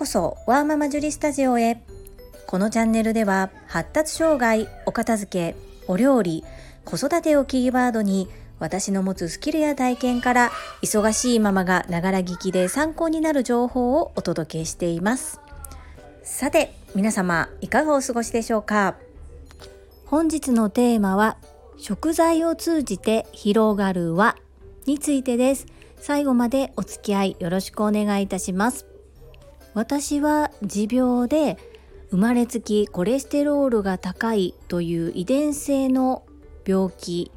こそワーママジュリスタジオへ。このチャンネルでは発達障害お片付けお料理子育てをキーワードに私の持つスキルや体験から忙しいママがながら聞きで参考になる情報をお届けしています。さて皆様いかがお過ごしでしょうか？本日のテーマは食材を通じて広がる輪についてです。最後までお付き合いよろしくお願いいたします。私は持病で生まれつきコレステロールが高いという遺伝性の病気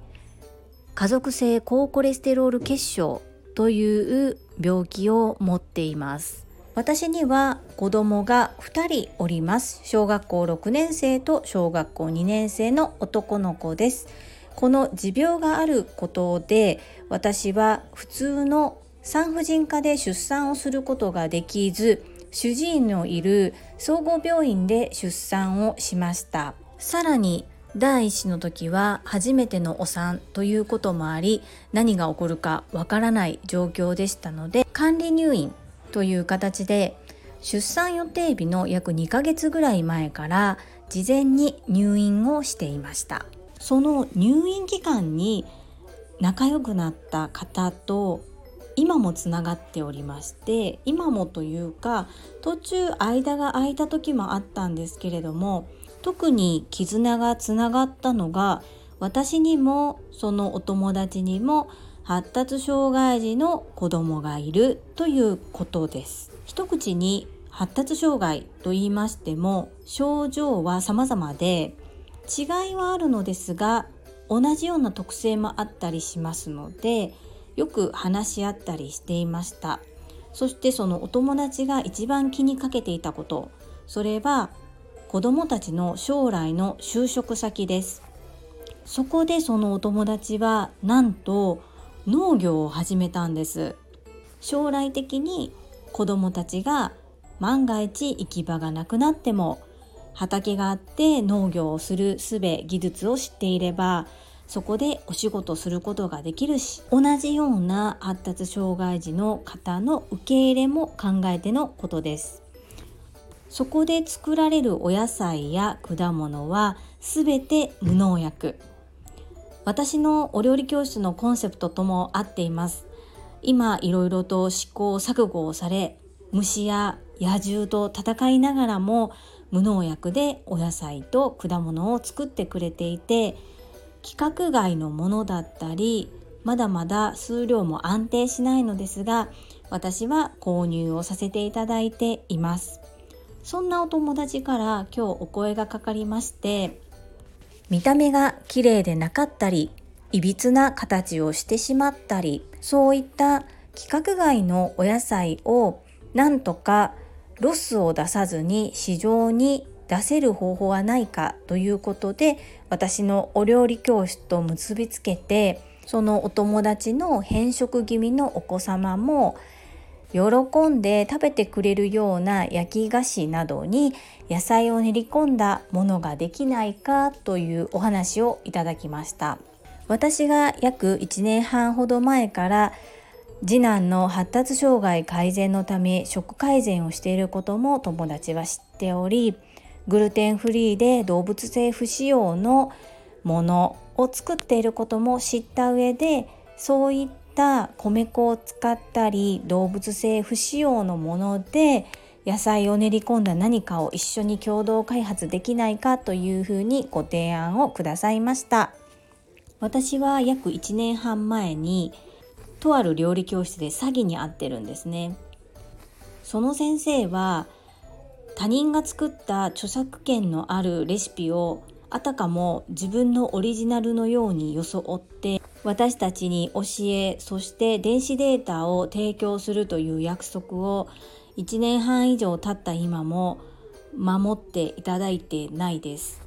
家族性高コレステロール血症という病気を持っています。私には子供が2人おります。小学校6年生と小学校2年生の男の子です。この持病があることで私は普通の産婦人科で出産をすることができず主治医のいる総合病院で出産をしました。さらに第一子の時は初めてのお産ということもあり何が起こるかわからない状況でしたので管理入院という形で出産予定日の約2ヶ月ぐらい前から事前に入院をしていました。その入院期間に仲良くなった方と今もつながっておりまして今もというか途中間が空いた時もあったんですけれども特に絆がつながったのが私にもそのお友達にも発達障害児の子供がいるということです。一口に発達障害と言いましても症状は様々で違いはあるのですが同じような特性もあったりしますのでよく話し合ったりしていました。そしてそのお友達が一番気にかけていたこと。それは子どもたちの将来の就職先です。そこでそのお友達はなんと農業を始めたんです。将来的に子どもたちが万が一行き場がなくなっても畑があって農業をする術技術を知っていればそこでお仕事することができるし同じような発達障害児の方の受け入れも考えてのことです。そこで作られるお野菜や果物は全て無農薬。私のお料理教室のコンセプトとも合っています。今いろいろと試行錯誤をされ虫や野獣と戦いながらも無農薬でお野菜と果物を作ってくれていて規格外のものだったりまだまだ数量も安定しないのですが私は購入をさせていただいています。そんなお友達から今日お声がかかりまして見た目が綺麗でなかったりいびつな形をしてしまったりそういった規格外のお野菜をなんとかロスを出さずに市場に出せる方法はないかということで私のお料理教室と結びつけてそのお友達の変色気味のお子様も喜んで食べてくれるような焼き菓子などに野菜を練り込んだものができないかというお話をいただきました。私が約1年半ほど前から次男の発達障害改善のため食改善をしていることも友達は知っておりグルテンフリーで動物性不使用のものを作っていることも知った上でそういった米粉を使ったり動物性不使用のもので野菜を練り込んだ何かを一緒に共同開発できないかというふうにご提案をくださいました。私は約1年半前にとある料理教室で詐欺に遭ってるんですね。その先生は他人が作った著作権のあるレシピをあたかも自分のオリジナルのように装って私たちに教えそして電子データを提供するという約束を1年半以上経った今も守っていただいてないです。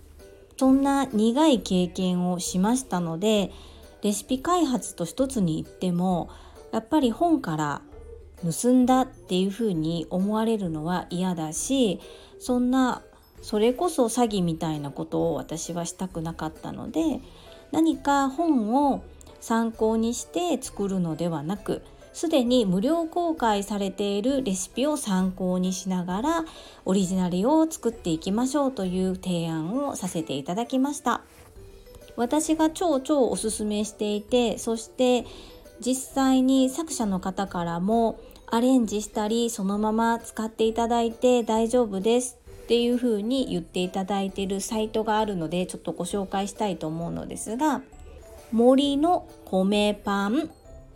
そんな苦い経験をしましたのでレシピ開発と一つに言ってもやっぱり本から盗んだっていうふうに思われるのは嫌だしそんなそれこそ詐欺みたいなことを私はしたくなかったので何か本を参考にして作るのではなくすでに無料公開されているレシピを参考にしながらオリジナルを作っていきましょうという提案をさせていただきました。私が超超おすすめしていてそして実際に作者の方からもアレンジしたりそのまま使っていただいて大丈夫ですっていう風に言っていただいているサイトがあるのでちょっとご紹介したいと思うのですが森の米パン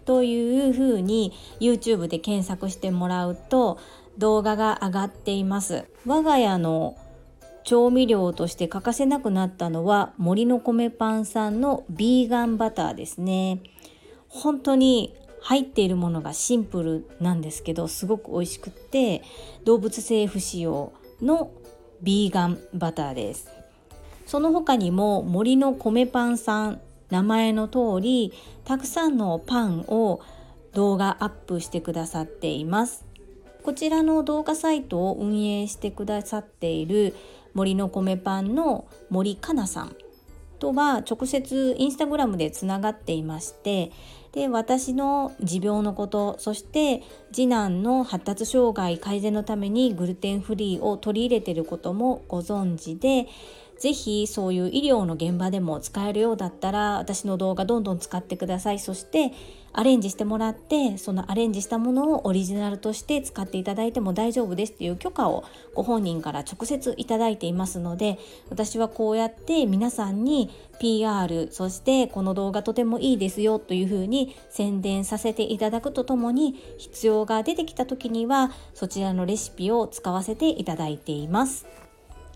という風に YouTube で検索してもらうと動画が上がっています。我が家の調味料として欠かせなくなったのは森の米パンさんのビーガンバターですね。本当に入っているものがシンプルなんですけどすごく美味しくって動物性不使用のビーガンバターです。その他にも森の米パンさん名前の通りたくさんのパンを動画アップしてくださっています。こちらの動画サイトを運営してくださっている森の米パンの森かなさんとは直接インスタグラムでつながっていましてで私の持病のことそして次男の発達障害改善のためにグルテンフリーを取り入れてることもご存知でぜひそういう医療の現場でも使えるようだったら私の動画どんどん使ってくださいそしてアレンジしてもらってそのアレンジしたものをオリジナルとして使っていただいても大丈夫ですっていう許可をご本人から直接いただいていますので私はこうやって皆さんに PR そしてこの動画とてもいいですよというふうに宣伝させていただくとともに必要が出てきた時にはそちらのレシピを使わせていただいています。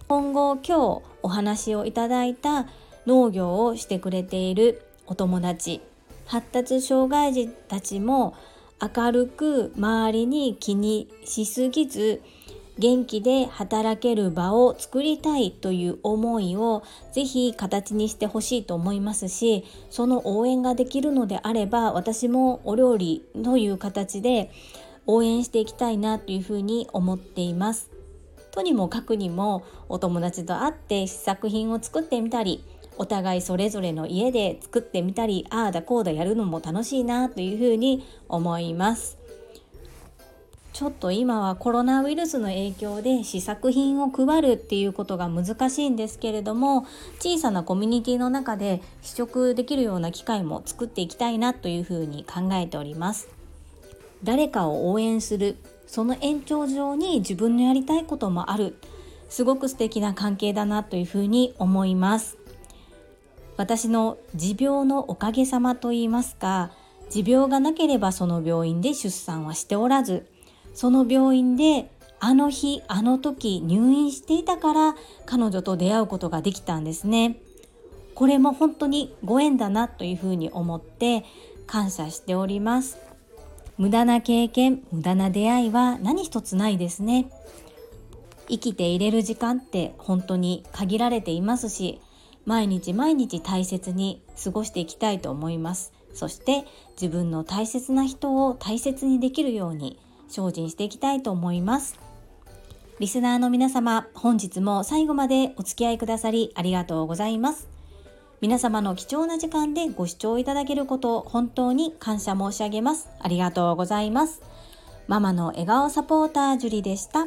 今後今日お話をいただいた農業をしてくれているお友達発達障害児たちも明るく周りに気にしすぎず元気で働ける場を作りたいという思いをぜひ形にしてほしいと思いますしその応援ができるのであれば私もお料理という形で応援していきたいなというふうに思っています。とにもかくにもお友達と会って試作品を作ってみたりお互いそれぞれの家で作ってみたりああだこうだやるのも楽しいなというふうに思います。ちょっと今はコロナウイルスの影響で試作品を配るっていうことが難しいんですけれども小さなコミュニティの中で試食できるような機会も作っていきたいなというふうに考えております。誰かを応援する。その延長上に自分のやりたいこともある。すごく素敵な関係だなというふうに思います。私の持病のおかげさまと言いますか持病がなければその病院で出産はしておらずその病院であの日あの時入院していたから彼女と出会うことができたんですね。これも本当にご縁だなというふうに思って感謝しております。無駄な経験無駄な出会いは何一つないですね。生きていれる時間って本当に限られていますし毎日毎日大切に過ごしていきたいと思います。そして自分の大切な人を大切にできるように精進していきたいと思います。リスナーの皆様本日も最後までお付き合いくださりありがとうございます。皆様の貴重な時間でご視聴いただけることを本当に感謝申し上げます。ありがとうございます。ママの笑顔サポータージュリでした。